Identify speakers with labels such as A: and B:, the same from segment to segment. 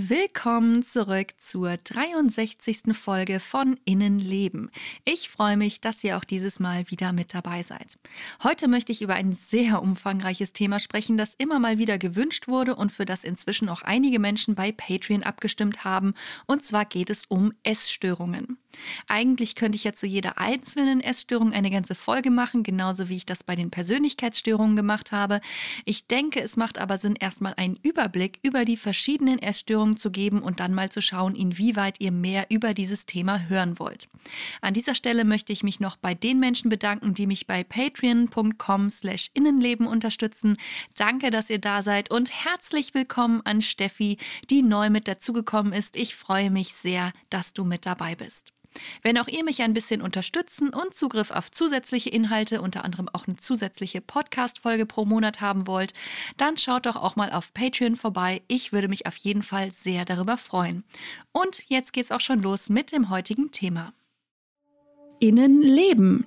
A: Willkommen zurück zur 63. Folge von Innenleben. Ich freue mich, dass ihr auch dieses Mal wieder mit dabei seid. Heute möchte ich über ein sehr umfangreiches Thema sprechen, das immer mal wieder gewünscht wurde und für das inzwischen auch einige Menschen bei Patreon abgestimmt haben. Und zwar geht es um Essstörungen. Eigentlich könnte ich ja zu jeder einzelnen Essstörung eine ganze Folge machen, genauso wie ich das bei den Persönlichkeitsstörungen gemacht habe. Ich denke, es macht aber Sinn, erstmal einen Überblick über die verschiedenen Essstörungen zu geben und dann mal zu schauen, inwieweit ihr mehr über dieses Thema hören wollt. An dieser Stelle möchte ich mich noch bei den Menschen bedanken, die mich bei patreon.com/slash Innenleben unterstützen. Danke, dass ihr da seid und herzlich willkommen an Steffi, die neu mit dazugekommen ist. Ich freue mich sehr, dass du mit dabei bist. Wenn auch ihr mich ein bisschen unterstützen und Zugriff auf zusätzliche Inhalte, unter anderem auch eine zusätzliche Podcast-Folge pro Monat haben wollt, dann schaut doch auch mal auf Patreon vorbei. Ich würde mich auf jeden Fall sehr darüber freuen. Und jetzt geht's auch schon los mit dem heutigen Thema. Innenleben,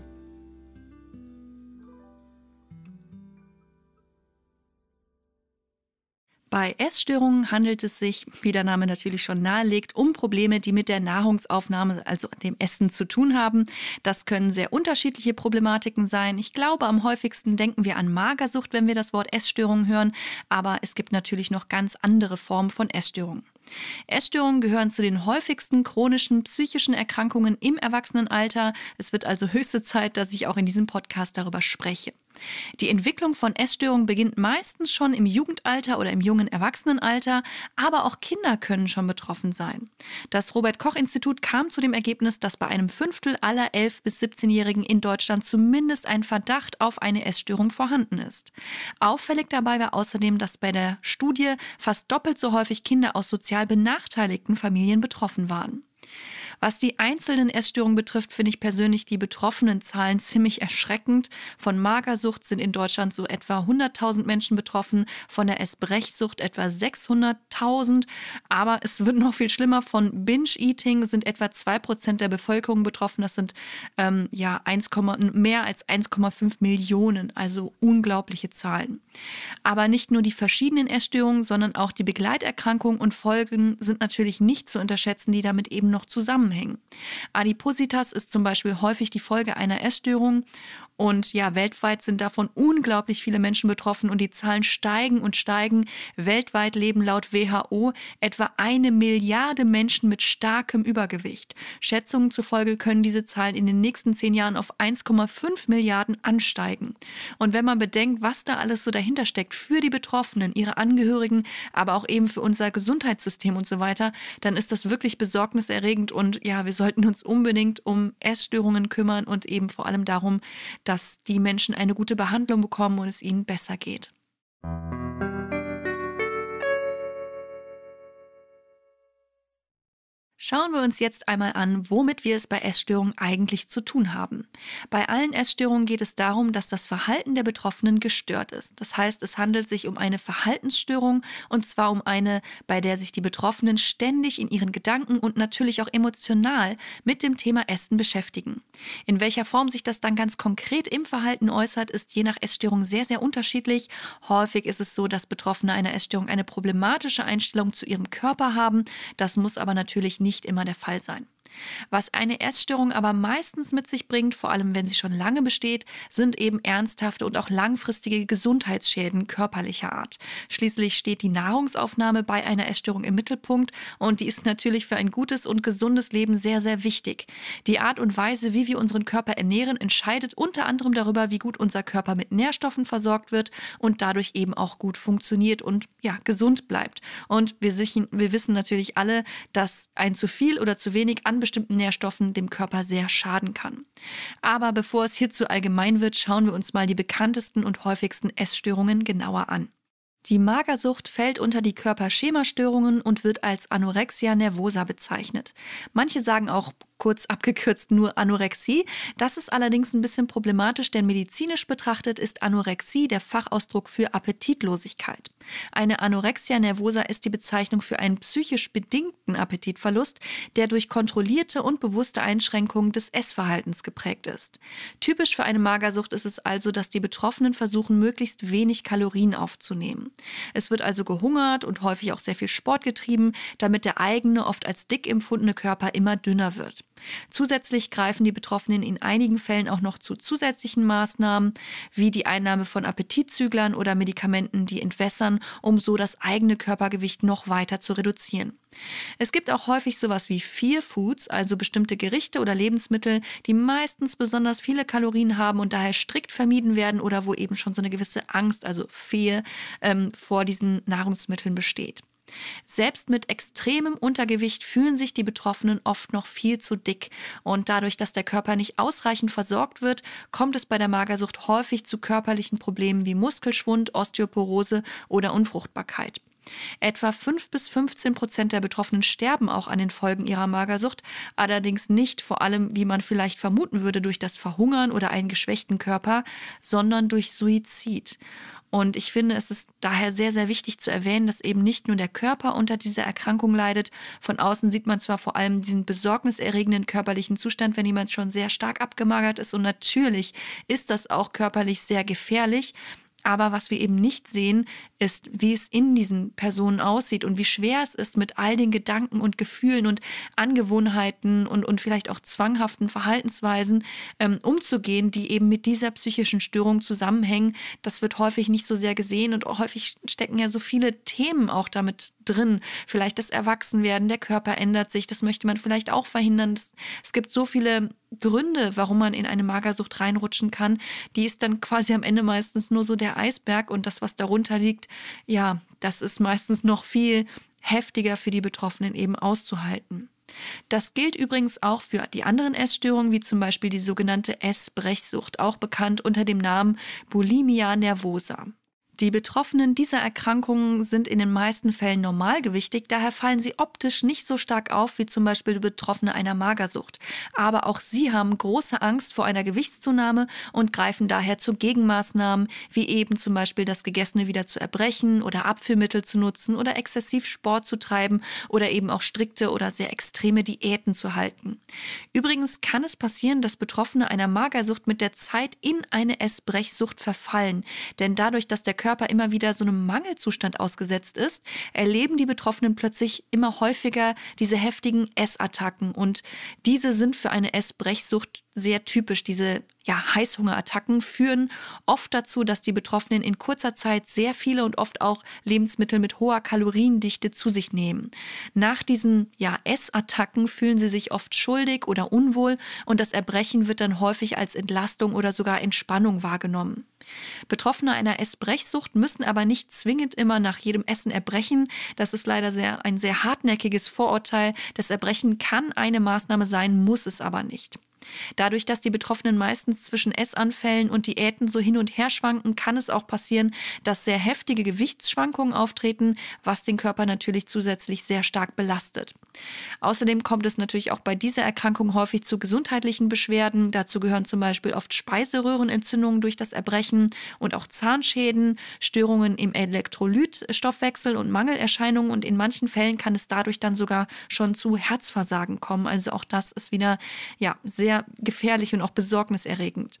A: Bei Essstörungen handelt es sich, wie der Name natürlich schon nahelegt, um Probleme, die mit der Nahrungsaufnahme, also dem Essen zu tun haben. Das können sehr unterschiedliche Problematiken sein. Ich glaube, am häufigsten denken wir an Magersucht, wenn wir das Wort Essstörung hören, aber es gibt natürlich noch ganz andere Formen von Essstörungen. Essstörungen gehören zu den häufigsten chronischen psychischen Erkrankungen im Erwachsenenalter. Es wird also höchste Zeit, dass ich auch in diesem Podcast darüber spreche. Die Entwicklung von Essstörungen beginnt meistens schon im Jugendalter oder im jungen Erwachsenenalter, aber auch Kinder können schon betroffen sein. Das Robert Koch Institut kam zu dem Ergebnis, dass bei einem Fünftel aller 11 bis 17-Jährigen in Deutschland zumindest ein Verdacht auf eine Essstörung vorhanden ist. Auffällig dabei war außerdem, dass bei der Studie fast doppelt so häufig Kinder aus sozial benachteiligten Familien betroffen waren. Was die einzelnen Essstörungen betrifft, finde ich persönlich die betroffenen Zahlen ziemlich erschreckend. Von Magersucht sind in Deutschland so etwa 100.000 Menschen betroffen, von der Essbrechsucht etwa 600.000. Aber es wird noch viel schlimmer. Von Binge-Eating sind etwa 2% der Bevölkerung betroffen. Das sind ähm, ja 1, mehr als 1,5 Millionen, also unglaubliche Zahlen. Aber nicht nur die verschiedenen Essstörungen, sondern auch die Begleiterkrankungen und Folgen sind natürlich nicht zu unterschätzen, die damit eben noch zusammenhängen zusammenhängen. Adipositas ist zum Beispiel häufig die Folge einer Essstörung und ja, weltweit sind davon unglaublich viele Menschen betroffen und die Zahlen steigen und steigen. Weltweit leben laut WHO etwa eine Milliarde Menschen mit starkem Übergewicht. Schätzungen zufolge können diese Zahlen in den nächsten zehn Jahren auf 1,5 Milliarden ansteigen. Und wenn man bedenkt, was da alles so dahinter steckt für die Betroffenen, ihre Angehörigen, aber auch eben für unser Gesundheitssystem und so weiter, dann ist das wirklich besorgniserregend und ja, wir sollten uns unbedingt um Essstörungen kümmern und eben vor allem darum, dass die Menschen eine gute Behandlung bekommen und es ihnen besser geht. Schauen wir uns jetzt einmal an, womit wir es bei Essstörungen eigentlich zu tun haben. Bei allen Essstörungen geht es darum, dass das Verhalten der Betroffenen gestört ist. Das heißt, es handelt sich um eine Verhaltensstörung und zwar um eine, bei der sich die Betroffenen ständig in ihren Gedanken und natürlich auch emotional mit dem Thema Essen beschäftigen. In welcher Form sich das dann ganz konkret im Verhalten äußert, ist je nach Essstörung sehr, sehr unterschiedlich. Häufig ist es so, dass Betroffene einer Essstörung eine problematische Einstellung zu ihrem Körper haben. Das muss aber natürlich nicht nicht immer der Fall sein. Was eine Essstörung aber meistens mit sich bringt, vor allem wenn sie schon lange besteht, sind eben ernsthafte und auch langfristige Gesundheitsschäden körperlicher Art. Schließlich steht die Nahrungsaufnahme bei einer Essstörung im Mittelpunkt und die ist natürlich für ein gutes und gesundes Leben sehr, sehr wichtig. Die Art und Weise, wie wir unseren Körper ernähren, entscheidet unter anderem darüber, wie gut unser Körper mit Nährstoffen versorgt wird und dadurch eben auch gut funktioniert und ja, gesund bleibt. Und wir, wir wissen natürlich alle, dass ein zu viel oder zu wenig an bestimmten Nährstoffen dem Körper sehr schaden kann. Aber bevor es hierzu allgemein wird, schauen wir uns mal die bekanntesten und häufigsten Essstörungen genauer an. Die Magersucht fällt unter die Körperschemastörungen und wird als Anorexia nervosa bezeichnet. Manche sagen auch kurz abgekürzt nur Anorexie. Das ist allerdings ein bisschen problematisch, denn medizinisch betrachtet ist Anorexie der Fachausdruck für Appetitlosigkeit. Eine Anorexia nervosa ist die Bezeichnung für einen psychisch bedingten Appetitverlust, der durch kontrollierte und bewusste Einschränkungen des Essverhaltens geprägt ist. Typisch für eine Magersucht ist es also, dass die Betroffenen versuchen, möglichst wenig Kalorien aufzunehmen. Es wird also gehungert und häufig auch sehr viel Sport getrieben, damit der eigene, oft als dick empfundene Körper immer dünner wird. Zusätzlich greifen die Betroffenen in einigen Fällen auch noch zu zusätzlichen Maßnahmen, wie die Einnahme von Appetitzüglern oder Medikamenten, die entwässern, um so das eigene Körpergewicht noch weiter zu reduzieren. Es gibt auch häufig sowas wie Fear Foods, also bestimmte Gerichte oder Lebensmittel, die meistens besonders viele Kalorien haben und daher strikt vermieden werden oder wo eben schon so eine gewisse Angst, also Fear, ähm, vor diesen Nahrungsmitteln besteht. Selbst mit extremem Untergewicht fühlen sich die Betroffenen oft noch viel zu dick. Und dadurch, dass der Körper nicht ausreichend versorgt wird, kommt es bei der Magersucht häufig zu körperlichen Problemen wie Muskelschwund, Osteoporose oder Unfruchtbarkeit. Etwa 5 bis 15 Prozent der Betroffenen sterben auch an den Folgen ihrer Magersucht, allerdings nicht vor allem, wie man vielleicht vermuten würde, durch das Verhungern oder einen geschwächten Körper, sondern durch Suizid. Und ich finde, es ist daher sehr, sehr wichtig zu erwähnen, dass eben nicht nur der Körper unter dieser Erkrankung leidet. Von außen sieht man zwar vor allem diesen besorgniserregenden körperlichen Zustand, wenn jemand schon sehr stark abgemagert ist. Und natürlich ist das auch körperlich sehr gefährlich. Aber was wir eben nicht sehen, ist, wie es in diesen Personen aussieht und wie schwer es ist, mit all den Gedanken und Gefühlen und Angewohnheiten und, und vielleicht auch zwanghaften Verhaltensweisen ähm, umzugehen, die eben mit dieser psychischen Störung zusammenhängen. Das wird häufig nicht so sehr gesehen und häufig stecken ja so viele Themen auch damit drin. Vielleicht das Erwachsenwerden, der Körper ändert sich, das möchte man vielleicht auch verhindern. Es gibt so viele Gründe, warum man in eine Magersucht reinrutschen kann. Die ist dann quasi am Ende meistens nur so der Eisberg und das, was darunter liegt, ja, das ist meistens noch viel heftiger für die Betroffenen eben auszuhalten. Das gilt übrigens auch für die anderen Essstörungen, wie zum Beispiel die sogenannte Essbrechsucht, auch bekannt unter dem Namen Bulimia nervosa. Die Betroffenen dieser Erkrankungen sind in den meisten Fällen normalgewichtig, daher fallen sie optisch nicht so stark auf wie zum Beispiel Betroffene einer Magersucht. Aber auch sie haben große Angst vor einer Gewichtszunahme und greifen daher zu Gegenmaßnahmen, wie eben zum Beispiel das Gegessene wieder zu erbrechen oder Abführmittel zu nutzen oder exzessiv Sport zu treiben oder eben auch strikte oder sehr extreme Diäten zu halten. Übrigens kann es passieren, dass Betroffene einer Magersucht mit der Zeit in eine Essbrechsucht verfallen, denn dadurch, dass der Körper Körper immer wieder so einem Mangelzustand ausgesetzt ist, erleben die Betroffenen plötzlich immer häufiger diese heftigen Essattacken. Und diese sind für eine Essbrechsucht sehr typisch. Diese ja, Heißhungerattacken führen oft dazu, dass die Betroffenen in kurzer Zeit sehr viele und oft auch Lebensmittel mit hoher Kaloriendichte zu sich nehmen. Nach diesen ja, Essattacken fühlen sie sich oft schuldig oder unwohl und das Erbrechen wird dann häufig als Entlastung oder sogar Entspannung wahrgenommen. Betroffene einer Essbrechsucht müssen aber nicht zwingend immer nach jedem Essen erbrechen. Das ist leider sehr, ein sehr hartnäckiges Vorurteil. Das Erbrechen kann eine Maßnahme sein, muss es aber nicht. Dadurch, dass die Betroffenen meistens zwischen Essanfällen und Diäten so hin und her schwanken, kann es auch passieren, dass sehr heftige Gewichtsschwankungen auftreten, was den Körper natürlich zusätzlich sehr stark belastet. Außerdem kommt es natürlich auch bei dieser Erkrankung häufig zu gesundheitlichen Beschwerden. Dazu gehören zum Beispiel oft Speiseröhrenentzündungen durch das Erbrechen und auch Zahnschäden, Störungen im Elektrolytstoffwechsel und Mangelerscheinungen. Und in manchen Fällen kann es dadurch dann sogar schon zu Herzversagen kommen. Also auch das ist wieder ja sehr sehr gefährlich und auch besorgniserregend.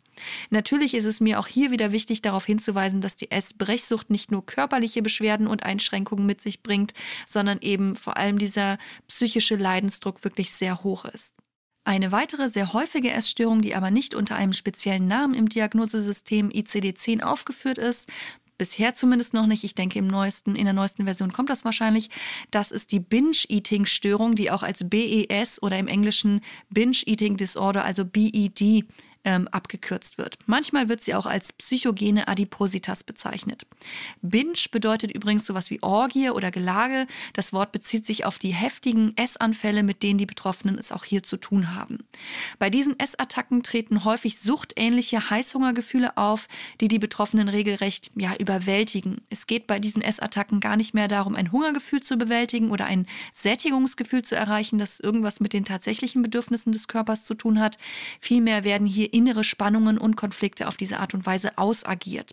A: Natürlich ist es mir auch hier wieder wichtig, darauf hinzuweisen, dass die Essbrechsucht nicht nur körperliche Beschwerden und Einschränkungen mit sich bringt, sondern eben vor allem dieser psychische Leidensdruck wirklich sehr hoch ist. Eine weitere sehr häufige Essstörung, die aber nicht unter einem speziellen Namen im Diagnosesystem ICD-10 aufgeführt ist, bisher zumindest noch nicht. Ich denke, im neuesten, in der neuesten Version kommt das wahrscheinlich. Das ist die Binge-Eating-Störung, die auch als BES oder im Englischen Binge-Eating Disorder, also BED, ähm, abgekürzt wird. Manchmal wird sie auch als psychogene Adipositas bezeichnet. Binge bedeutet übrigens sowas wie Orgie oder Gelage. Das Wort bezieht sich auf die heftigen Essanfälle, mit denen die Betroffenen es auch hier zu tun haben. Bei diesen Essattacken treten häufig suchtähnliche Heißhungergefühle auf, die die Betroffenen regelrecht ja, überwältigen. Es geht bei diesen Essattacken gar nicht mehr darum, ein Hungergefühl zu bewältigen oder ein Sättigungsgefühl zu erreichen, das irgendwas mit den tatsächlichen Bedürfnissen des Körpers zu tun hat. Vielmehr werden hier innere Spannungen und Konflikte auf diese Art und Weise ausagiert.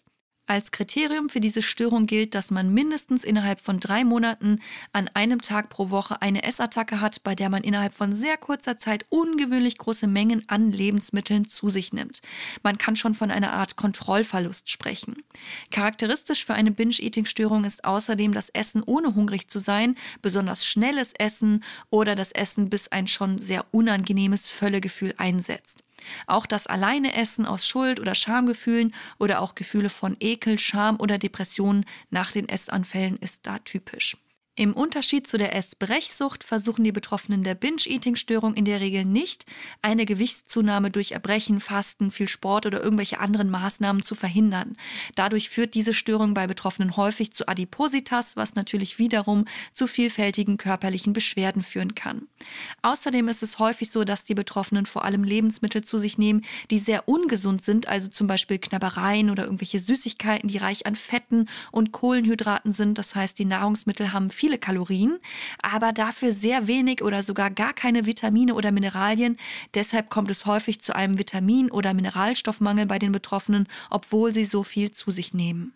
A: Als Kriterium für diese Störung gilt, dass man mindestens innerhalb von drei Monaten an einem Tag pro Woche eine Essattacke hat, bei der man innerhalb von sehr kurzer Zeit ungewöhnlich große Mengen an Lebensmitteln zu sich nimmt. Man kann schon von einer Art Kontrollverlust sprechen. Charakteristisch für eine Binge-Eating-Störung ist außerdem das Essen ohne hungrig zu sein, besonders schnelles Essen oder das Essen, bis ein schon sehr unangenehmes Völlegefühl einsetzt. Auch das alleine Essen aus Schuld- oder Schamgefühlen oder auch Gefühle von Ekel, Scham oder Depressionen nach den Essanfällen ist da typisch. Im Unterschied zu der Essbrechsucht versuchen die Betroffenen der Binge-Eating-Störung in der Regel nicht, eine Gewichtszunahme durch Erbrechen, Fasten, viel Sport oder irgendwelche anderen Maßnahmen zu verhindern. Dadurch führt diese Störung bei Betroffenen häufig zu Adipositas, was natürlich wiederum zu vielfältigen körperlichen Beschwerden führen kann. Außerdem ist es häufig so, dass die Betroffenen vor allem Lebensmittel zu sich nehmen, die sehr ungesund sind, also zum Beispiel Knabbereien oder irgendwelche Süßigkeiten, die reich an Fetten und Kohlenhydraten sind. Das heißt, die Nahrungsmittel haben viel viele Kalorien, aber dafür sehr wenig oder sogar gar keine Vitamine oder Mineralien. Deshalb kommt es häufig zu einem Vitamin- oder Mineralstoffmangel bei den Betroffenen, obwohl sie so viel zu sich nehmen.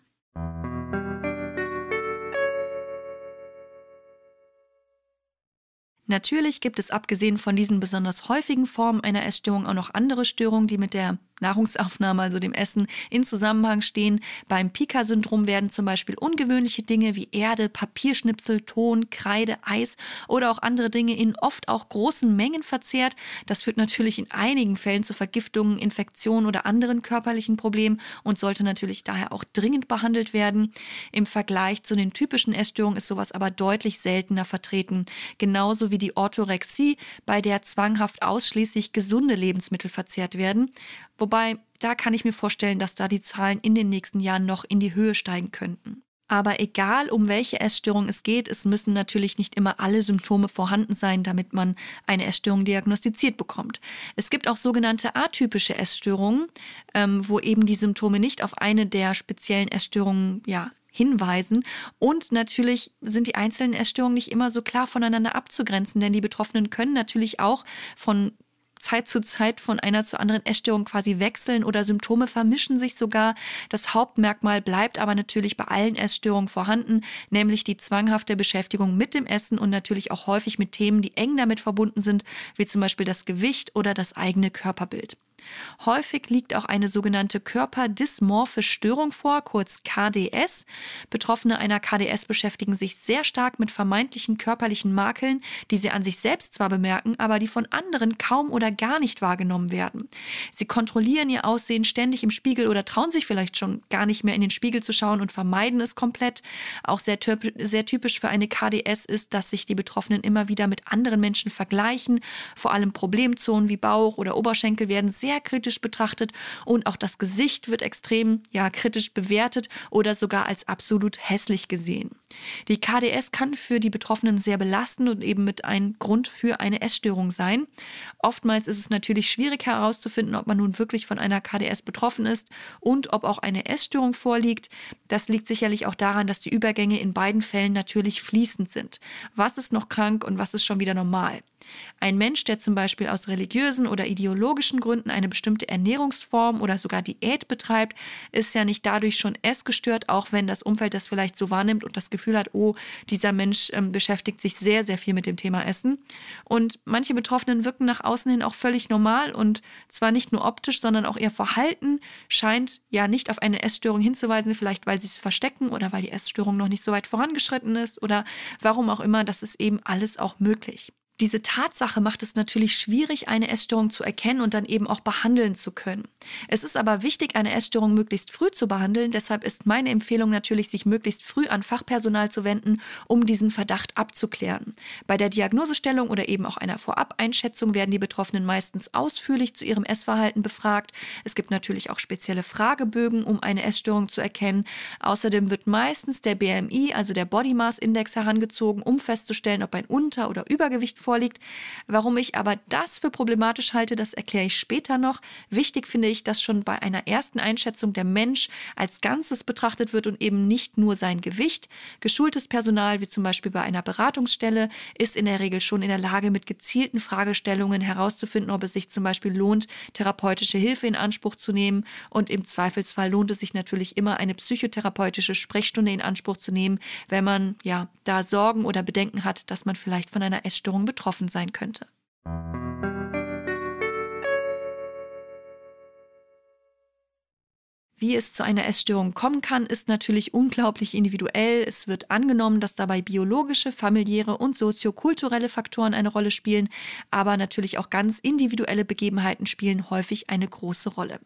A: Natürlich gibt es abgesehen von diesen besonders häufigen Formen einer Essstörung auch noch andere Störungen, die mit der Nahrungsaufnahme, also dem Essen, in Zusammenhang stehen. Beim Pika-Syndrom werden zum Beispiel ungewöhnliche Dinge wie Erde, Papierschnipsel, Ton, Kreide, Eis oder auch andere Dinge in oft auch großen Mengen verzehrt. Das führt natürlich in einigen Fällen zu Vergiftungen, Infektionen oder anderen körperlichen Problemen und sollte natürlich daher auch dringend behandelt werden. Im Vergleich zu den typischen Essstörungen ist sowas aber deutlich seltener vertreten. Genauso wie die Orthorexie, bei der zwanghaft ausschließlich gesunde Lebensmittel verzehrt werden. Wobei, da kann ich mir vorstellen, dass da die Zahlen in den nächsten Jahren noch in die Höhe steigen könnten. Aber egal, um welche Essstörung es geht, es müssen natürlich nicht immer alle Symptome vorhanden sein, damit man eine Essstörung diagnostiziert bekommt. Es gibt auch sogenannte atypische Essstörungen, ähm, wo eben die Symptome nicht auf eine der speziellen Essstörungen ja, hinweisen. Und natürlich sind die einzelnen Essstörungen nicht immer so klar voneinander abzugrenzen, denn die Betroffenen können natürlich auch von Zeit zu Zeit von einer zur anderen Essstörung quasi wechseln oder Symptome vermischen sich sogar. Das Hauptmerkmal bleibt aber natürlich bei allen Essstörungen vorhanden, nämlich die zwanghafte Beschäftigung mit dem Essen und natürlich auch häufig mit Themen, die eng damit verbunden sind, wie zum Beispiel das Gewicht oder das eigene Körperbild. Häufig liegt auch eine sogenannte körperdysmorphe Störung vor, kurz KDS. Betroffene einer KDS beschäftigen sich sehr stark mit vermeintlichen körperlichen Makeln, die sie an sich selbst zwar bemerken, aber die von anderen kaum oder gar nicht wahrgenommen werden. Sie kontrollieren ihr Aussehen ständig im Spiegel oder trauen sich vielleicht schon gar nicht mehr in den Spiegel zu schauen und vermeiden es komplett. Auch sehr, sehr typisch für eine KDS ist, dass sich die Betroffenen immer wieder mit anderen Menschen vergleichen. Vor allem Problemzonen wie Bauch oder Oberschenkel werden sehr sehr kritisch betrachtet und auch das Gesicht wird extrem ja, kritisch bewertet oder sogar als absolut hässlich gesehen. Die KDS kann für die Betroffenen sehr belastend und eben mit ein Grund für eine Essstörung sein. Oftmals ist es natürlich schwierig herauszufinden, ob man nun wirklich von einer KDS betroffen ist und ob auch eine Essstörung vorliegt. Das liegt sicherlich auch daran, dass die Übergänge in beiden Fällen natürlich fließend sind. Was ist noch krank und was ist schon wieder normal? Ein Mensch, der zum Beispiel aus religiösen oder ideologischen Gründen eine bestimmte Ernährungsform oder sogar Diät betreibt, ist ja nicht dadurch schon essgestört, auch wenn das Umfeld das vielleicht so wahrnimmt und das Gefühl hat, oh, dieser Mensch ähm, beschäftigt sich sehr, sehr viel mit dem Thema Essen. Und manche Betroffenen wirken nach außen hin auch völlig normal und zwar nicht nur optisch, sondern auch ihr Verhalten scheint ja nicht auf eine Essstörung hinzuweisen, vielleicht weil sie es verstecken oder weil die Essstörung noch nicht so weit vorangeschritten ist oder warum auch immer, das ist eben alles auch möglich. Diese Tatsache macht es natürlich schwierig, eine Essstörung zu erkennen und dann eben auch behandeln zu können. Es ist aber wichtig, eine Essstörung möglichst früh zu behandeln. Deshalb ist meine Empfehlung natürlich, sich möglichst früh an Fachpersonal zu wenden, um diesen Verdacht abzuklären. Bei der Diagnosestellung oder eben auch einer Vorab-Einschätzung werden die Betroffenen meistens ausführlich zu ihrem Essverhalten befragt. Es gibt natürlich auch spezielle Fragebögen, um eine Essstörung zu erkennen. Außerdem wird meistens der BMI, also der Body Mass Index, herangezogen, um festzustellen, ob ein Unter- oder Übergewicht vorliegt. Warum ich aber das für problematisch halte, das erkläre ich später noch. Wichtig finde ich, dass schon bei einer ersten Einschätzung der Mensch als Ganzes betrachtet wird und eben nicht nur sein Gewicht. Geschultes Personal, wie zum Beispiel bei einer Beratungsstelle, ist in der Regel schon in der Lage, mit gezielten Fragestellungen herauszufinden, ob es sich zum Beispiel lohnt, therapeutische Hilfe in Anspruch zu nehmen. Und im Zweifelsfall lohnt es sich natürlich immer, eine psychotherapeutische Sprechstunde in Anspruch zu nehmen, wenn man ja da Sorgen oder Bedenken hat, dass man vielleicht von einer Essstörung betroffen sein könnte. Wie es zu einer Essstörung kommen kann, ist natürlich unglaublich individuell. Es wird angenommen, dass dabei biologische, familiäre und soziokulturelle Faktoren eine Rolle spielen, aber natürlich auch ganz individuelle Begebenheiten spielen häufig eine große Rolle.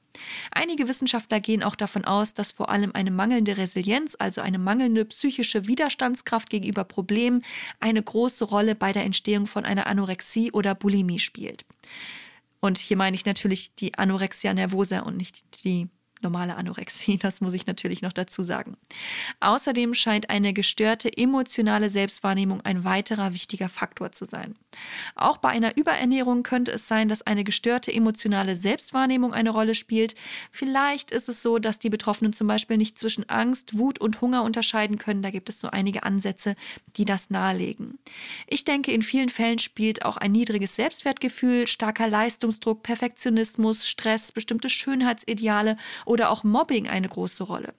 A: Einige Wissenschaftler gehen auch davon aus, dass vor allem eine mangelnde Resilienz, also eine mangelnde psychische Widerstandskraft gegenüber Problemen, eine große Rolle bei der Entstehung von einer Anorexie oder Bulimie spielt. Und hier meine ich natürlich die Anorexia nervosa und nicht die normale Anorexie, das muss ich natürlich noch dazu sagen. Außerdem scheint eine gestörte emotionale Selbstwahrnehmung ein weiterer wichtiger Faktor zu sein. Auch bei einer Überernährung könnte es sein, dass eine gestörte emotionale Selbstwahrnehmung eine Rolle spielt. Vielleicht ist es so, dass die Betroffenen zum Beispiel nicht zwischen Angst, Wut und Hunger unterscheiden können. Da gibt es so einige Ansätze, die das nahelegen. Ich denke, in vielen Fällen spielt auch ein niedriges Selbstwertgefühl, starker Leistungsdruck, Perfektionismus, Stress, bestimmte Schönheitsideale oder auch Mobbing eine große Rolle.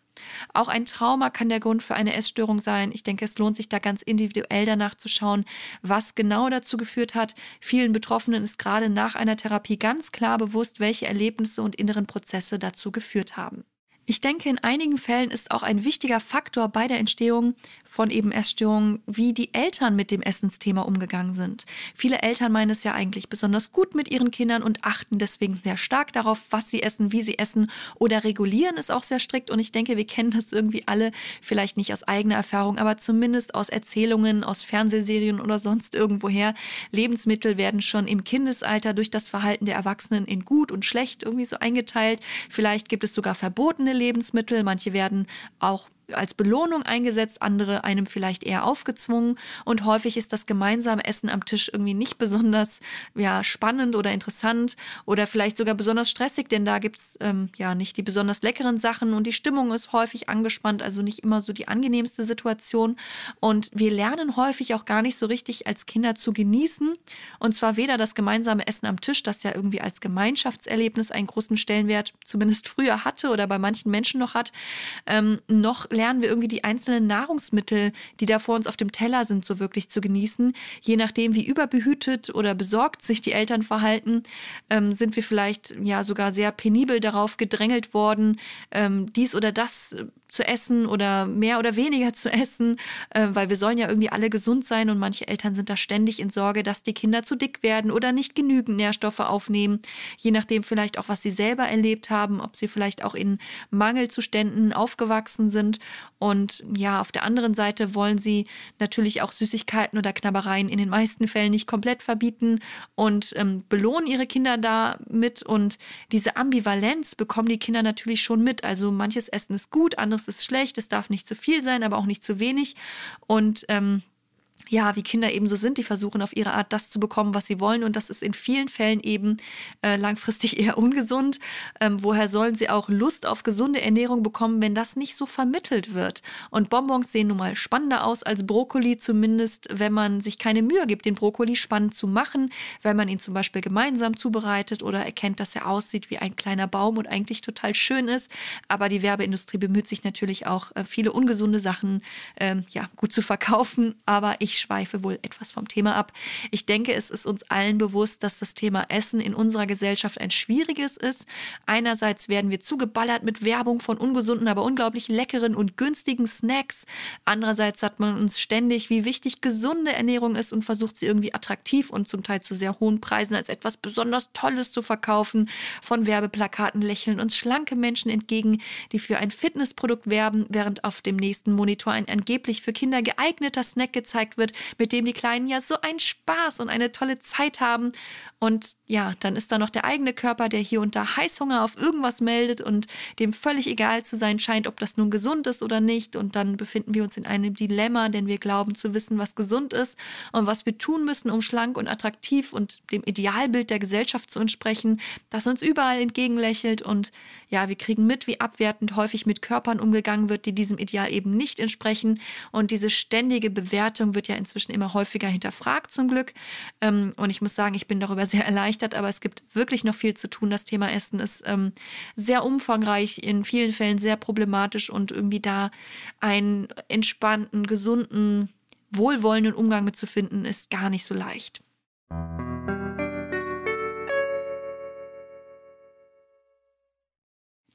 A: Auch ein Trauma kann der Grund für eine Essstörung sein. Ich denke, es lohnt sich da ganz individuell danach zu schauen, was genau dazu geführt hat. Vielen Betroffenen ist gerade nach einer Therapie ganz klar bewusst, welche Erlebnisse und inneren Prozesse dazu geführt haben. Ich denke, in einigen Fällen ist auch ein wichtiger Faktor bei der Entstehung von eben Essstörungen, wie die Eltern mit dem Essensthema umgegangen sind. Viele Eltern meinen es ja eigentlich besonders gut mit ihren Kindern und achten deswegen sehr stark darauf, was sie essen, wie sie essen oder regulieren es auch sehr strikt. Und ich denke, wir kennen das irgendwie alle, vielleicht nicht aus eigener Erfahrung, aber zumindest aus Erzählungen, aus Fernsehserien oder sonst irgendwoher. Lebensmittel werden schon im Kindesalter durch das Verhalten der Erwachsenen in gut und schlecht irgendwie so eingeteilt. Vielleicht gibt es sogar verbotene Lebensmittel, manche werden auch als Belohnung eingesetzt, andere einem vielleicht eher aufgezwungen. Und häufig ist das gemeinsame Essen am Tisch irgendwie nicht besonders ja, spannend oder interessant oder vielleicht sogar besonders stressig, denn da gibt es ähm, ja nicht die besonders leckeren Sachen und die Stimmung ist häufig angespannt, also nicht immer so die angenehmste Situation. Und wir lernen häufig auch gar nicht so richtig als Kinder zu genießen. Und zwar weder das gemeinsame Essen am Tisch, das ja irgendwie als Gemeinschaftserlebnis einen großen Stellenwert zumindest früher hatte oder bei manchen Menschen noch hat, ähm, noch lernen wir irgendwie die einzelnen Nahrungsmittel, die da vor uns auf dem Teller sind, so wirklich zu genießen. Je nachdem, wie überbehütet oder besorgt sich die Eltern verhalten, ähm, sind wir vielleicht ja sogar sehr penibel darauf gedrängelt worden, ähm, dies oder das zu essen oder mehr oder weniger zu essen, äh, weil wir sollen ja irgendwie alle gesund sein und manche Eltern sind da ständig in Sorge, dass die Kinder zu dick werden oder nicht genügend Nährstoffe aufnehmen, je nachdem vielleicht auch, was sie selber erlebt haben, ob sie vielleicht auch in Mangelzuständen aufgewachsen sind. Und ja, auf der anderen Seite wollen sie natürlich auch Süßigkeiten oder Knabbereien in den meisten Fällen nicht komplett verbieten und ähm, belohnen ihre Kinder damit. Und diese Ambivalenz bekommen die Kinder natürlich schon mit. Also manches Essen ist gut, anderes anderes ist schlecht, es darf nicht zu viel sein, aber auch nicht zu wenig. Und ähm, ja, wie Kinder eben so sind, die versuchen auf ihre Art das zu bekommen, was sie wollen. Und das ist in vielen Fällen eben äh, langfristig eher ungesund. Ähm, woher sollen sie auch Lust auf gesunde Ernährung bekommen, wenn das nicht so vermittelt wird? Und Bonbons sehen nun mal spannender aus als Brokkoli, zumindest wenn man sich keine Mühe gibt, den Brokkoli spannend zu machen, wenn man ihn zum Beispiel gemeinsam zubereitet oder erkennt, dass er aussieht wie ein kleiner Baum und eigentlich total schön ist. Aber die Werbeindustrie bemüht sich natürlich auch, äh, viele ungesunde Sachen ähm, ja, gut zu verkaufen. Aber ich ich schweife wohl etwas vom Thema ab. Ich denke, es ist uns allen bewusst, dass das Thema Essen in unserer Gesellschaft ein schwieriges ist. Einerseits werden wir zugeballert mit Werbung von ungesunden, aber unglaublich leckeren und günstigen Snacks. Andererseits sagt man uns ständig, wie wichtig gesunde Ernährung ist und versucht sie irgendwie attraktiv und zum Teil zu sehr hohen Preisen als etwas besonders Tolles zu verkaufen. Von Werbeplakaten lächeln uns schlanke Menschen entgegen, die für ein Fitnessprodukt werben, während auf dem nächsten Monitor ein angeblich für Kinder geeigneter Snack gezeigt wird, mit dem die Kleinen ja so einen Spaß und eine tolle Zeit haben. Und ja, dann ist da noch der eigene Körper, der hier unter Heißhunger auf irgendwas meldet und dem völlig egal zu sein scheint, ob das nun gesund ist oder nicht. Und dann befinden wir uns in einem Dilemma, denn wir glauben zu wissen, was gesund ist und was wir tun müssen, um schlank und attraktiv und dem Idealbild der Gesellschaft zu entsprechen, das uns überall entgegenlächelt. Und ja, wir kriegen mit, wie abwertend häufig mit Körpern umgegangen wird, die diesem Ideal eben nicht entsprechen. Und diese ständige Bewertung wird ja inzwischen immer häufiger hinterfragt, zum Glück. Ähm, und ich muss sagen, ich bin darüber sehr erleichtert, aber es gibt wirklich noch viel zu tun. Das Thema Essen ist ähm, sehr umfangreich, in vielen Fällen sehr problematisch und irgendwie da einen entspannten, gesunden, wohlwollenden Umgang mitzufinden, ist gar nicht so leicht.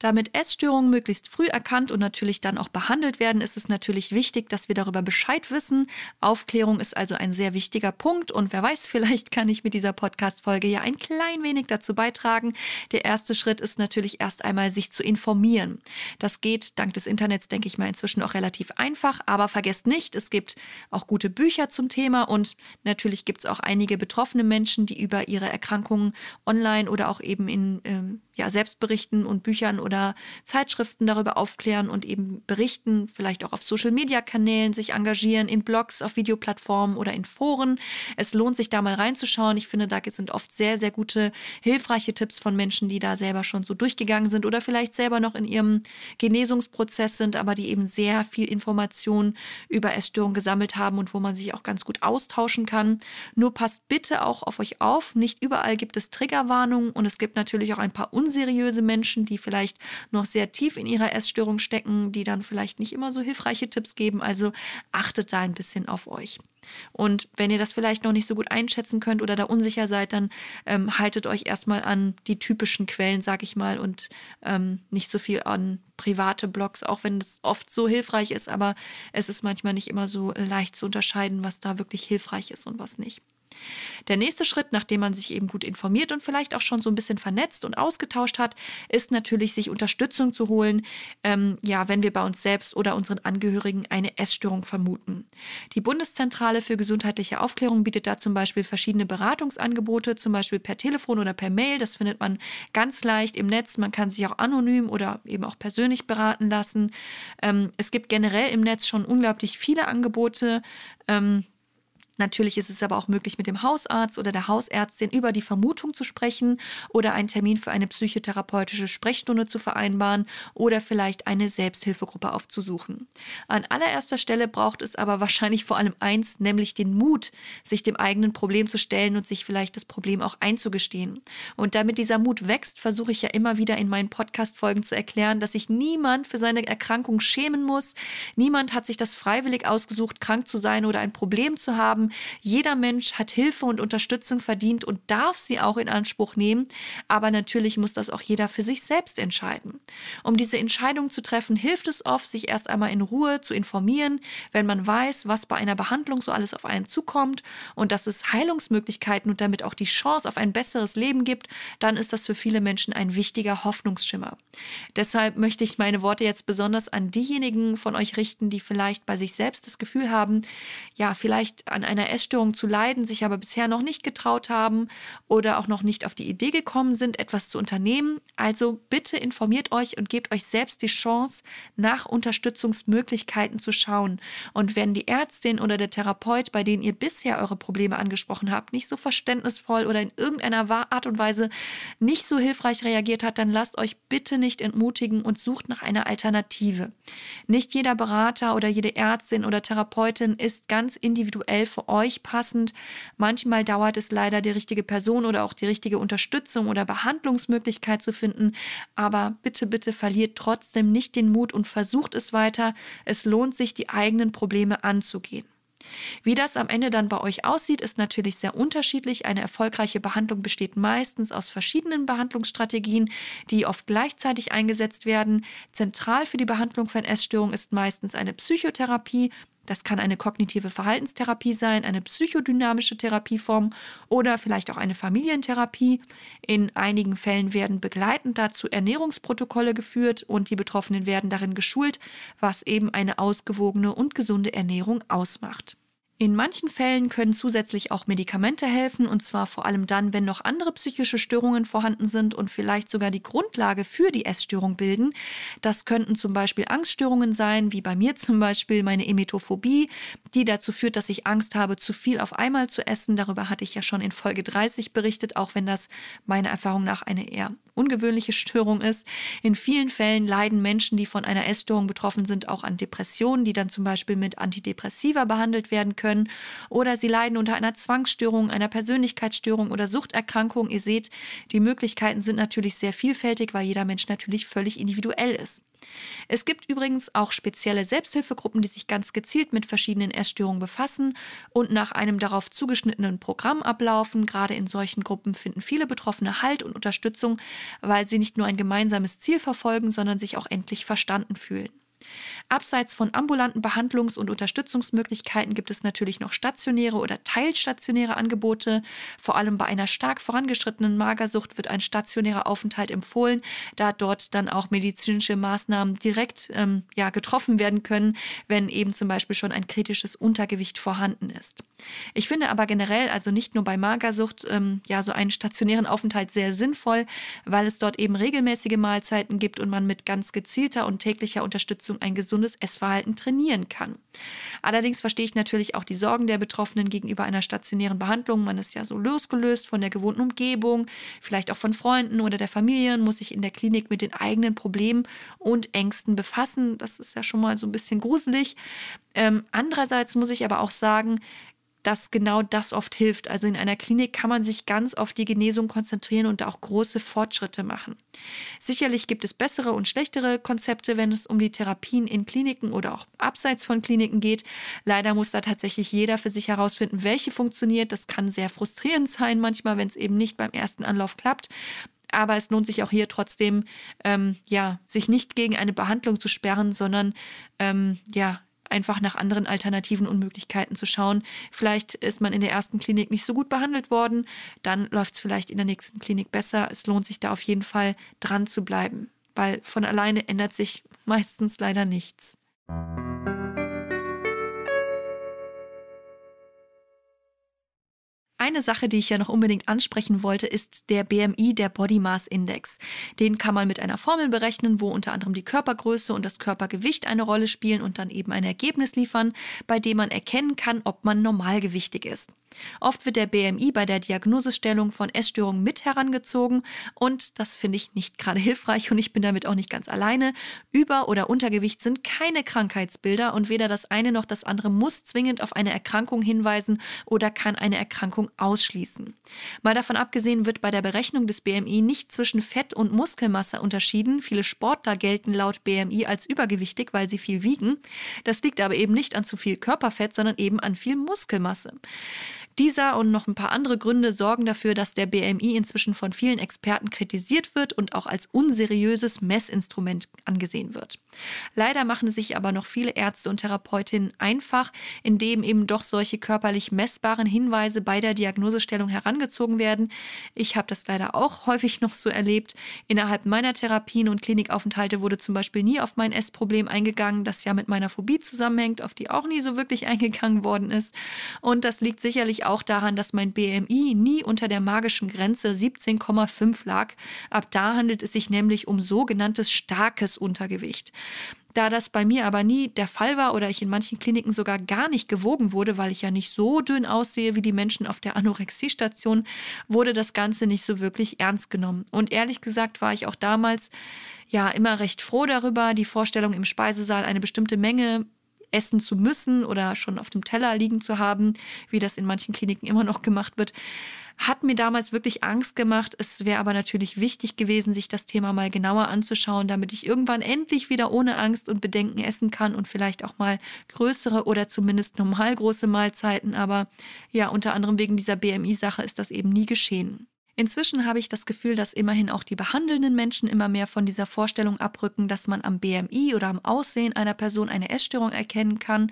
A: Damit Essstörungen möglichst früh erkannt und natürlich dann auch behandelt werden, ist es natürlich wichtig, dass wir darüber Bescheid wissen. Aufklärung ist also ein sehr wichtiger Punkt und wer weiß, vielleicht kann ich mit dieser Podcast-Folge ja ein klein wenig dazu beitragen. Der erste Schritt ist natürlich erst einmal, sich zu informieren. Das geht dank des Internets, denke ich mal, inzwischen auch relativ einfach, aber vergesst nicht, es gibt auch gute Bücher zum Thema und natürlich gibt es auch einige betroffene Menschen, die über ihre Erkrankungen online oder auch eben in ähm, ja, Selbstberichten und Büchern oder Zeitschriften darüber aufklären und eben berichten, vielleicht auch auf Social-Media-Kanälen sich engagieren, in Blogs, auf Videoplattformen oder in Foren. Es lohnt sich da mal reinzuschauen. Ich finde, da sind oft sehr, sehr gute, hilfreiche Tipps von Menschen, die da selber schon so durchgegangen sind oder vielleicht selber noch in ihrem Genesungsprozess sind, aber die eben sehr viel Information über Essstörungen gesammelt haben und wo man sich auch ganz gut austauschen kann. Nur passt bitte auch auf euch auf. Nicht überall gibt es Triggerwarnungen und es gibt natürlich auch ein paar unseriöse Menschen, die vielleicht noch sehr tief in ihrer Essstörung stecken, die dann vielleicht nicht immer so hilfreiche Tipps geben. Also achtet da ein bisschen auf euch. Und wenn ihr das vielleicht noch nicht so gut einschätzen könnt oder da unsicher seid, dann ähm, haltet euch erstmal an die typischen Quellen, sag ich mal, und ähm, nicht so viel an private Blogs, auch wenn es oft so hilfreich ist, aber es ist manchmal nicht immer so leicht zu unterscheiden, was da wirklich hilfreich ist und was nicht. Der nächste Schritt, nachdem man sich eben gut informiert und vielleicht auch schon so ein bisschen vernetzt und ausgetauscht hat, ist natürlich, sich Unterstützung zu holen, ähm, ja, wenn wir bei uns selbst oder unseren Angehörigen eine Essstörung vermuten. Die Bundeszentrale für gesundheitliche Aufklärung bietet da zum Beispiel verschiedene Beratungsangebote, zum Beispiel per Telefon oder per Mail. Das findet man ganz leicht im Netz. Man kann sich auch anonym oder eben auch persönlich beraten lassen. Ähm, es gibt generell im Netz schon unglaublich viele Angebote. Ähm, Natürlich ist es aber auch möglich, mit dem Hausarzt oder der Hausärztin über die Vermutung zu sprechen oder einen Termin für eine psychotherapeutische Sprechstunde zu vereinbaren oder vielleicht eine Selbsthilfegruppe aufzusuchen. An allererster Stelle braucht es aber wahrscheinlich vor allem eins, nämlich den Mut, sich dem eigenen Problem zu stellen und sich vielleicht das Problem auch einzugestehen. Und damit dieser Mut wächst, versuche ich ja immer wieder in meinen Podcast-Folgen zu erklären, dass sich niemand für seine Erkrankung schämen muss. Niemand hat sich das freiwillig ausgesucht, krank zu sein oder ein Problem zu haben haben. Jeder Mensch hat Hilfe und Unterstützung verdient und darf sie auch in Anspruch nehmen. Aber natürlich muss das auch jeder für sich selbst entscheiden. Um diese Entscheidung zu treffen, hilft es oft, sich erst einmal in Ruhe zu informieren, wenn man weiß, was bei einer Behandlung so alles auf einen zukommt und dass es Heilungsmöglichkeiten und damit auch die Chance auf ein besseres Leben gibt, dann ist das für viele Menschen ein wichtiger Hoffnungsschimmer. Deshalb möchte ich meine Worte jetzt besonders an diejenigen von euch richten, die vielleicht bei sich selbst das Gefühl haben, ja, vielleicht an einer Essstörung zu leiden, sich aber bisher noch nicht getraut haben oder auch noch nicht auf die Idee gekommen sind, etwas zu unternehmen. Also bitte informiert euch und gebt euch selbst die Chance, nach Unterstützungsmöglichkeiten zu schauen. Und wenn die Ärztin oder der Therapeut, bei denen ihr bisher eure Probleme angesprochen habt, nicht so verständnisvoll oder in irgendeiner Art und Weise nicht so hilfreich reagiert hat, dann lasst euch bitte nicht entmutigen und sucht nach einer Alternative. Nicht jeder Berater oder jede Ärztin oder Therapeutin ist ganz individuell für euch passend. Manchmal dauert es leider, die richtige Person oder auch die richtige Unterstützung oder Behandlungsmöglichkeit zu finden. Aber bitte, bitte verliert trotzdem nicht den Mut und versucht es weiter. Es lohnt sich, die eigenen Probleme anzugehen. Wie das am Ende dann bei euch aussieht, ist natürlich sehr unterschiedlich. Eine erfolgreiche Behandlung besteht meistens aus verschiedenen Behandlungsstrategien, die oft gleichzeitig eingesetzt werden. Zentral für die Behandlung von Essstörungen ist meistens eine Psychotherapie, das kann eine kognitive Verhaltenstherapie sein, eine psychodynamische Therapieform oder vielleicht auch eine Familientherapie. In einigen Fällen werden begleitend dazu Ernährungsprotokolle geführt und die Betroffenen werden darin geschult, was eben eine ausgewogene und gesunde Ernährung ausmacht. In manchen Fällen können zusätzlich auch Medikamente helfen, und zwar vor allem dann, wenn noch andere psychische Störungen vorhanden sind und vielleicht sogar die Grundlage für die Essstörung bilden. Das könnten zum Beispiel Angststörungen sein, wie bei mir zum Beispiel meine Emetophobie, die dazu führt, dass ich Angst habe, zu viel auf einmal zu essen. Darüber hatte ich ja schon in Folge 30 berichtet, auch wenn das meiner Erfahrung nach eine eher ungewöhnliche Störung ist. In vielen Fällen leiden Menschen, die von einer Essstörung betroffen sind, auch an Depressionen, die dann zum Beispiel mit Antidepressiva behandelt werden können. Oder sie leiden unter einer Zwangsstörung, einer Persönlichkeitsstörung oder Suchterkrankung. Ihr seht, die Möglichkeiten sind natürlich sehr vielfältig, weil jeder Mensch natürlich völlig individuell ist. Es gibt übrigens auch spezielle Selbsthilfegruppen, die sich ganz gezielt mit verschiedenen Essstörungen befassen und nach einem darauf zugeschnittenen Programm ablaufen. Gerade in solchen Gruppen finden viele Betroffene Halt und Unterstützung, weil sie nicht nur ein gemeinsames Ziel verfolgen, sondern sich auch endlich verstanden fühlen. Abseits von ambulanten Behandlungs- und Unterstützungsmöglichkeiten gibt es natürlich noch stationäre oder teilstationäre Angebote. Vor allem bei einer stark vorangeschrittenen Magersucht wird ein stationärer Aufenthalt empfohlen, da dort dann auch medizinische Maßnahmen direkt ähm, ja, getroffen werden können, wenn eben zum Beispiel schon ein kritisches Untergewicht vorhanden ist. Ich finde aber generell, also nicht nur bei Magersucht, ähm, ja, so einen stationären Aufenthalt sehr sinnvoll, weil es dort eben regelmäßige Mahlzeiten gibt und man mit ganz gezielter und täglicher Unterstützung ein gesundes Essverhalten trainieren kann. Allerdings verstehe ich natürlich auch die Sorgen der Betroffenen gegenüber einer stationären Behandlung. Man ist ja so losgelöst von der gewohnten Umgebung, vielleicht auch von Freunden oder der Familie muss sich in der Klinik mit den eigenen Problemen und Ängsten befassen. Das ist ja schon mal so ein bisschen gruselig. Ähm, andererseits muss ich aber auch sagen, dass genau das oft hilft. Also in einer Klinik kann man sich ganz auf die Genesung konzentrieren und auch große Fortschritte machen. Sicherlich gibt es bessere und schlechtere Konzepte, wenn es um die Therapien in Kliniken oder auch abseits von Kliniken geht. Leider muss da tatsächlich jeder für sich herausfinden, welche funktioniert. Das kann sehr frustrierend sein manchmal, wenn es eben nicht beim ersten Anlauf klappt aber es lohnt sich auch hier trotzdem, ähm, ja, sich nicht gegen eine Behandlung zu sperren, sondern ähm, ja, einfach nach anderen Alternativen und Möglichkeiten zu schauen. Vielleicht ist man in der ersten Klinik nicht so gut behandelt worden, dann läuft es vielleicht in der nächsten Klinik besser. Es lohnt sich da auf jeden Fall dran zu bleiben, weil von alleine ändert sich meistens leider nichts. Eine Sache, die ich ja noch unbedingt ansprechen wollte, ist der BMI, der Body Mass Index. Den kann man mit einer Formel berechnen, wo unter anderem die Körpergröße und das Körpergewicht eine Rolle spielen und dann eben ein Ergebnis liefern, bei dem man erkennen kann, ob man normalgewichtig ist. Oft wird der BMI bei der Diagnosestellung von Essstörungen mit herangezogen und das finde ich nicht gerade hilfreich und ich bin damit auch nicht ganz alleine. Über- oder Untergewicht sind keine Krankheitsbilder und weder das eine noch das andere muss zwingend auf eine Erkrankung hinweisen oder kann eine Erkrankung ausschließen. Mal davon abgesehen wird bei der Berechnung des BMI nicht zwischen Fett und Muskelmasse unterschieden. Viele Sportler gelten laut BMI als übergewichtig, weil sie viel wiegen. Das liegt aber eben nicht an zu viel Körperfett, sondern eben an viel Muskelmasse. Dieser und noch ein paar andere Gründe sorgen dafür, dass der BMI inzwischen von vielen Experten kritisiert wird und auch als unseriöses Messinstrument angesehen wird. Leider machen sich aber noch viele Ärzte und Therapeutinnen einfach, indem eben doch solche körperlich messbaren Hinweise bei der Diagnosestellung herangezogen werden. Ich habe das leider auch häufig noch so erlebt. Innerhalb meiner Therapien und Klinikaufenthalte wurde zum Beispiel nie auf mein Essproblem eingegangen, das ja mit meiner Phobie zusammenhängt, auf die auch nie so wirklich eingegangen worden ist. Und das liegt sicherlich auch daran, dass mein BMI nie unter der magischen Grenze 17,5 lag. Ab da handelt es sich nämlich um sogenanntes starkes Untergewicht. Da das bei mir aber nie der Fall war oder ich in manchen Kliniken sogar gar nicht gewogen wurde, weil ich ja nicht so dünn aussehe wie die Menschen auf der Anorexiestation, wurde das Ganze nicht so wirklich ernst genommen. Und ehrlich gesagt war ich auch damals ja immer recht froh darüber, die Vorstellung im Speisesaal eine bestimmte Menge essen zu müssen oder schon auf dem Teller liegen zu haben, wie das in manchen Kliniken immer noch gemacht wird hat mir damals wirklich Angst gemacht. Es wäre aber natürlich wichtig gewesen, sich das Thema mal genauer anzuschauen, damit ich irgendwann endlich wieder ohne Angst und Bedenken essen kann und vielleicht auch mal größere oder zumindest normal große Mahlzeiten. Aber ja, unter anderem wegen dieser BMI-Sache ist das eben nie geschehen. Inzwischen habe ich das Gefühl, dass immerhin auch die behandelnden Menschen immer mehr von dieser Vorstellung abrücken, dass man am BMI oder am Aussehen einer Person eine Essstörung erkennen kann.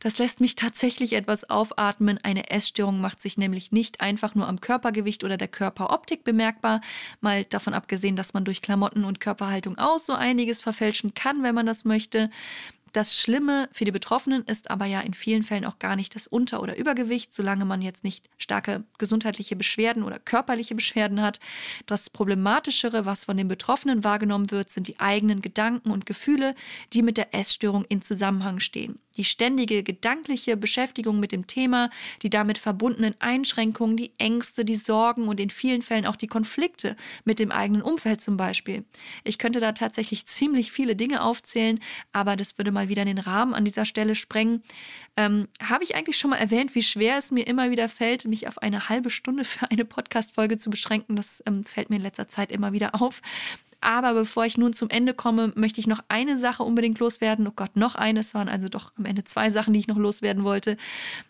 A: Das lässt mich tatsächlich etwas aufatmen. Eine Essstörung macht sich nämlich nicht einfach nur am Körpergewicht oder der Körperoptik bemerkbar, mal davon abgesehen, dass man durch Klamotten und Körperhaltung auch so einiges verfälschen kann, wenn man das möchte. Das Schlimme für die Betroffenen ist aber ja in vielen Fällen auch gar nicht das Unter- oder Übergewicht, solange man jetzt nicht starke gesundheitliche Beschwerden oder körperliche Beschwerden hat. Das Problematischere, was von den Betroffenen wahrgenommen wird, sind die eigenen Gedanken und Gefühle, die mit der Essstörung in Zusammenhang stehen. Die ständige gedankliche Beschäftigung mit dem Thema, die damit verbundenen Einschränkungen, die Ängste, die Sorgen und in vielen Fällen auch die Konflikte mit dem eigenen Umfeld zum Beispiel. Ich könnte da tatsächlich ziemlich viele Dinge aufzählen, aber das würde mal wieder den Rahmen an dieser Stelle sprengen. Ähm, Habe ich eigentlich schon mal erwähnt, wie schwer es mir immer wieder fällt, mich auf eine halbe Stunde für eine Podcast-Folge zu beschränken? Das ähm, fällt mir in letzter Zeit immer wieder auf. Aber bevor ich nun zum Ende komme, möchte ich noch eine Sache unbedingt loswerden. Oh Gott, noch eine. Es waren also doch am Ende zwei Sachen, die ich noch loswerden wollte.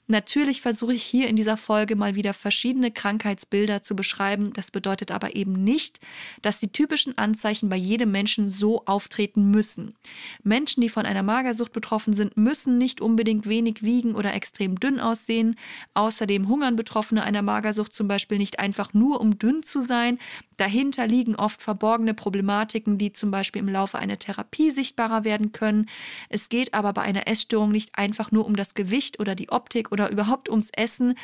A: Natürlich versuche ich hier in dieser Folge mal wieder verschiedene Krankheitsbilder zu beschreiben. Das bedeutet aber eben nicht, dass die typischen Anzeichen bei jedem Menschen so auftreten müssen. Menschen, die von einer Magersucht betroffen sind, müssen nicht unbedingt wenig wiegen oder extrem dünn aussehen. Außerdem hungern Betroffene einer Magersucht zum Beispiel nicht einfach nur, um dünn zu sein. Dahinter liegen oft verborgene Problematiken, die zum Beispiel im Laufe einer Therapie sichtbarer werden können. Es geht aber bei einer Essstörung nicht einfach nur um das Gewicht oder die Optik oder überhaupt ums Essen,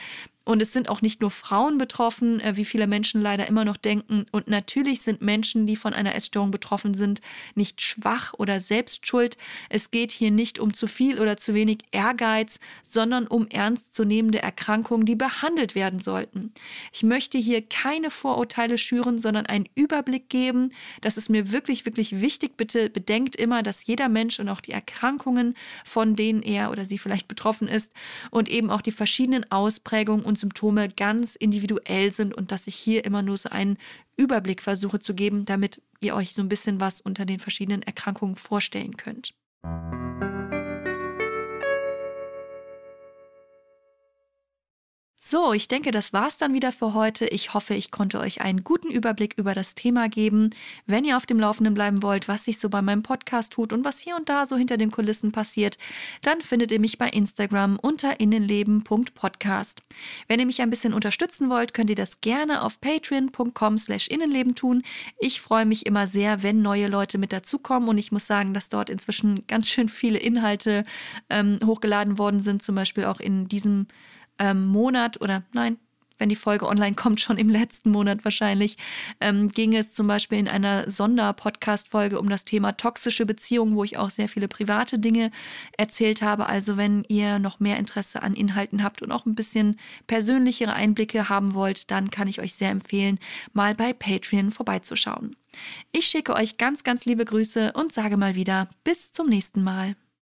A: und es sind auch nicht nur Frauen betroffen, äh, wie viele Menschen leider immer noch denken. Und natürlich sind Menschen, die von einer Essstörung betroffen sind, nicht schwach oder selbst schuld. Es geht hier nicht um zu viel oder zu wenig Ehrgeiz, sondern um ernstzunehmende Erkrankungen, die behandelt werden sollten. Ich möchte hier keine Vorurteile schüren, sondern einen Überblick geben. Das ist mir wirklich, wirklich wichtig. Bitte bedenkt immer, dass jeder Mensch und auch die Erkrankungen, von denen er oder sie vielleicht betroffen ist und eben auch die verschiedenen Ausprägungen Symptome ganz individuell sind und dass ich hier immer nur so einen Überblick versuche zu geben, damit ihr euch so ein bisschen was unter den verschiedenen Erkrankungen vorstellen könnt. So, ich denke, das war's dann wieder für heute. Ich hoffe, ich konnte euch einen guten Überblick über das Thema geben. Wenn ihr auf dem Laufenden bleiben wollt, was sich so bei meinem Podcast tut und was hier und da so hinter den Kulissen passiert, dann findet ihr mich bei Instagram unter innenleben.podcast. Wenn ihr mich ein bisschen unterstützen wollt, könnt ihr das gerne auf patreon.com/innenleben tun. Ich freue mich immer sehr, wenn neue Leute mit dazukommen und ich muss sagen, dass dort inzwischen ganz schön viele Inhalte ähm, hochgeladen worden sind, zum Beispiel auch in diesem ähm, Monat oder nein, wenn die Folge online kommt, schon im letzten Monat wahrscheinlich, ähm, ging es zum Beispiel in einer Sonder-Podcast-Folge um das Thema toxische Beziehungen, wo ich auch sehr viele private Dinge erzählt habe. Also wenn ihr noch mehr Interesse an Inhalten habt und auch ein bisschen persönlichere Einblicke haben wollt, dann kann ich euch sehr empfehlen, mal bei Patreon vorbeizuschauen. Ich schicke euch ganz, ganz liebe Grüße und sage mal wieder bis zum nächsten Mal.